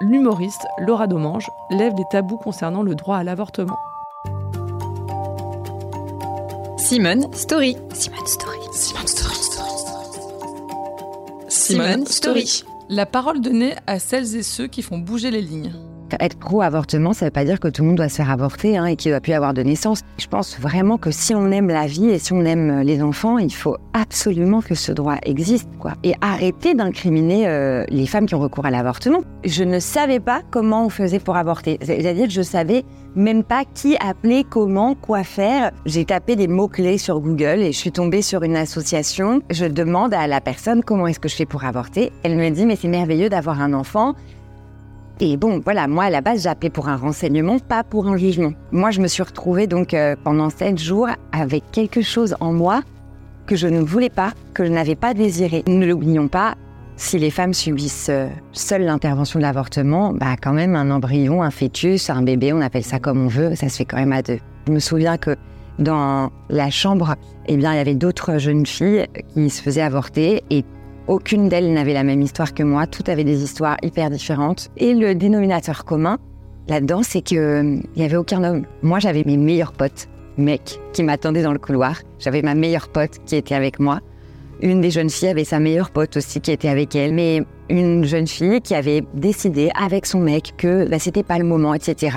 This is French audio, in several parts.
l'humoriste Laura Domange lève les tabous concernant le droit à l'avortement. Simone Story. Simone Story. Simone Story. Simone Story. La parole donnée à celles et ceux qui font bouger les lignes. Être pro-avortement, ça ne veut pas dire que tout le monde doit se faire avorter hein, et qu'il ne doit plus avoir de naissance. Je pense vraiment que si on aime la vie et si on aime les enfants, il faut absolument que ce droit existe. Et arrêter d'incriminer euh, les femmes qui ont recours à l'avortement. Je ne savais pas comment on faisait pour avorter. C'est-à-dire que je savais même pas qui appeler, comment, quoi faire. J'ai tapé des mots-clés sur Google et je suis tombée sur une association. Je demande à la personne comment est-ce que je fais pour avorter. Elle me dit mais c'est merveilleux d'avoir un enfant. Et bon, voilà, moi à la base, j'ai appelé pour un renseignement, pas pour un jugement. Moi, je me suis retrouvée donc euh, pendant sept jours avec quelque chose en moi que je ne voulais pas, que je n'avais pas désiré. Ne l'oublions pas, si les femmes subissent euh, seules l'intervention de l'avortement, bah quand même un embryon, un fœtus, un bébé, on appelle ça comme on veut, ça se fait quand même à deux. Je me souviens que dans la chambre, eh bien, il y avait d'autres jeunes filles qui se faisaient avorter et aucune d'elles n'avait la même histoire que moi, toutes avaient des histoires hyper différentes. Et le dénominateur commun là-dedans, c'est qu'il euh, n'y avait aucun homme. Moi, j'avais mes meilleurs potes, mecs, qui m'attendaient dans le couloir. J'avais ma meilleure pote qui était avec moi. Une des jeunes filles avait sa meilleure pote aussi qui était avec elle, mais une jeune fille qui avait décidé avec son mec que bah, c'était pas le moment, etc.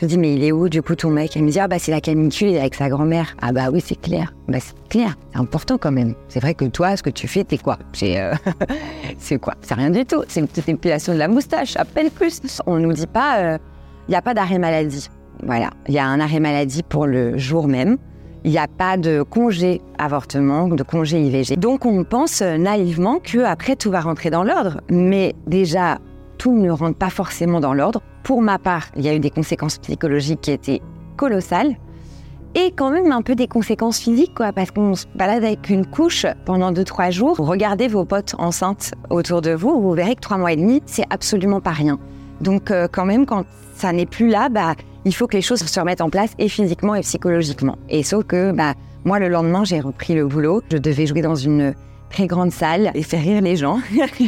Je dis, mais il est où du coup ton mec? Elle me dit, ah bah c'est la canicule, il est avec sa grand-mère. Ah bah oui, c'est clair. Bah c'est clair, c'est important quand même. C'est vrai que toi, ce que tu fais, t'es quoi? C'est euh, quoi? C'est rien du tout. C'est une petite épilation de la moustache, à peine plus. On nous dit pas, il euh, n'y a pas d'arrêt maladie. Voilà, il y a un arrêt maladie pour le jour même. Il n'y a pas de congé avortement, de congé IVG. Donc on pense naïvement que après tout va rentrer dans l'ordre. Mais déjà, tout ne rentre pas forcément dans l'ordre. Pour ma part, il y a eu des conséquences psychologiques qui étaient colossales et quand même un peu des conséquences physiques, quoi, parce qu'on se balade avec une couche pendant 2-3 jours. Regardez vos potes enceintes autour de vous, vous verrez que 3 mois et demi, c'est absolument pas rien. Donc, euh, quand même, quand ça n'est plus là, bah, il faut que les choses se remettent en place et physiquement et psychologiquement. Et sauf que, bah, moi, le lendemain, j'ai repris le boulot. Je devais jouer dans une très grande salle et faire rire les gens,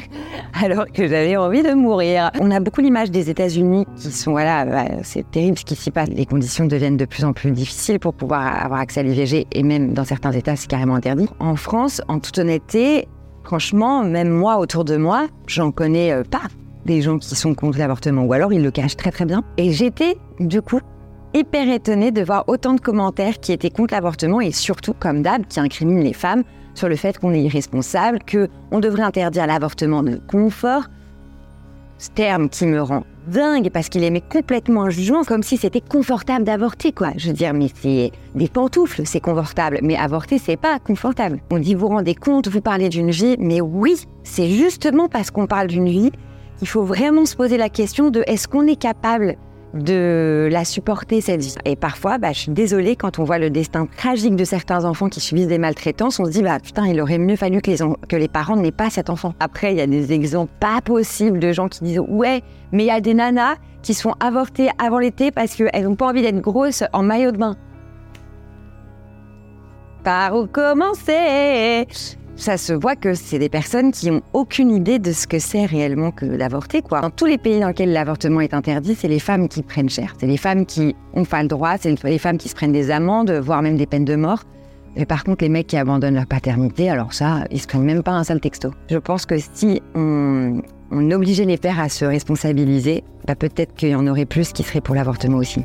alors que j'avais envie de mourir. On a beaucoup l'image des États-Unis qui sont, voilà, bah, c'est terrible ce qui s'y passe. Les conditions deviennent de plus en plus difficiles pour pouvoir avoir accès à l'IVG et même dans certains États, c'est carrément interdit. En France, en toute honnêteté, franchement, même moi autour de moi, j'en connais euh, pas des gens qui sont contre l'avortement ou alors ils le cachent très très bien. Et j'étais du coup hyper étonnée de voir autant de commentaires qui étaient contre l'avortement et surtout, comme d'hab, qui incriminent les femmes sur le fait qu'on est irresponsable, qu'on devrait interdire l'avortement de confort. Ce terme qui me rend dingue parce qu'il aimait complètement un jugement comme si c'était confortable d'avorter quoi. Je veux dire mais c'est des pantoufles, c'est confortable, mais avorter c'est pas confortable. On dit vous rendez compte, vous parlez d'une vie, mais oui, c'est justement parce qu'on parle d'une vie qu'il faut vraiment se poser la question de est-ce qu'on est capable de la supporter cette vie. Et parfois, bah, je suis désolée quand on voit le destin tragique de certains enfants qui subissent des maltraitances, on se dit bah putain, il aurait mieux fallu que les, que les parents n'aient pas cet enfant. Après, il y a des exemples pas possibles de gens qui disent ouais, mais il y a des nanas qui sont avortées avant l'été parce qu'elles n'ont pas envie d'être grosses en maillot de bain. Par où commencer? Ça se voit que c'est des personnes qui ont aucune idée de ce que c'est réellement que d'avorter. Quoi. Dans tous les pays dans lesquels l'avortement est interdit, c'est les femmes qui prennent cher. C'est les femmes qui ont pas le droit, c'est les femmes qui se prennent des amendes, voire même des peines de mort. Et par contre, les mecs qui abandonnent leur paternité, alors ça, ils se prennent même pas un sale texto. Je pense que si on, obligeait les pères à se responsabiliser, bah peut-être qu'il y en aurait plus qui seraient pour l'avortement aussi.